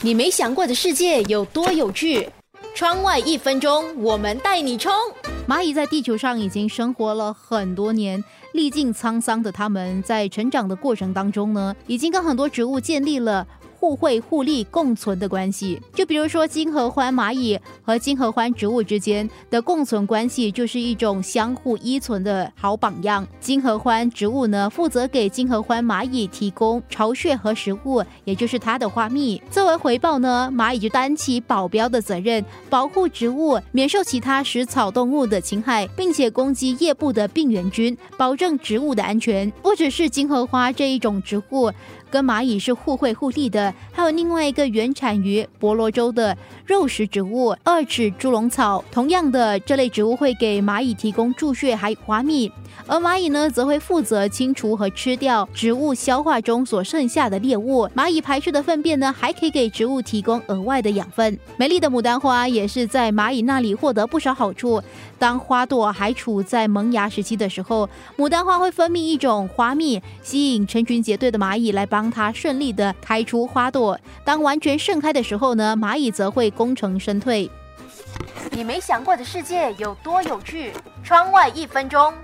你没想过的世界有多有趣？窗外一分钟，我们带你冲！蚂蚁在地球上已经生活了很多年，历尽沧桑的它们，在成长的过程当中呢，已经跟很多植物建立了。互惠互利共存的关系，就比如说金合欢蚂蚁和金合欢植物之间的共存关系，就是一种相互依存的好榜样。金合欢植物呢，负责给金合欢蚂蚁提供巢穴和食物，也就是它的花蜜。作为回报呢，蚂蚁就担起保镖的责任，保护植物免受其他食草动物的侵害，并且攻击叶部的病原菌，保证植物的安全。不只是金合花这一种植物。跟蚂蚁是互惠互利的，还有另外一个原产于婆罗洲的肉食植物二齿猪笼草。同样的，这类植物会给蚂蚁提供贮穴还有花蜜，而蚂蚁呢，则会负责清除和吃掉植物消化中所剩下的猎物。蚂蚁排出的粪便呢，还可以给植物提供额外的养分。美丽的牡丹花也是在蚂蚁那里获得不少好处。当花朵还处在萌芽时期的时候，牡丹花会分泌一种花蜜，吸引成群结队的蚂蚁来帮它顺利的开出花朵。当完全盛开的时候呢，蚂蚁则会功成身退。你没想过的世界有多有趣？窗外一分钟。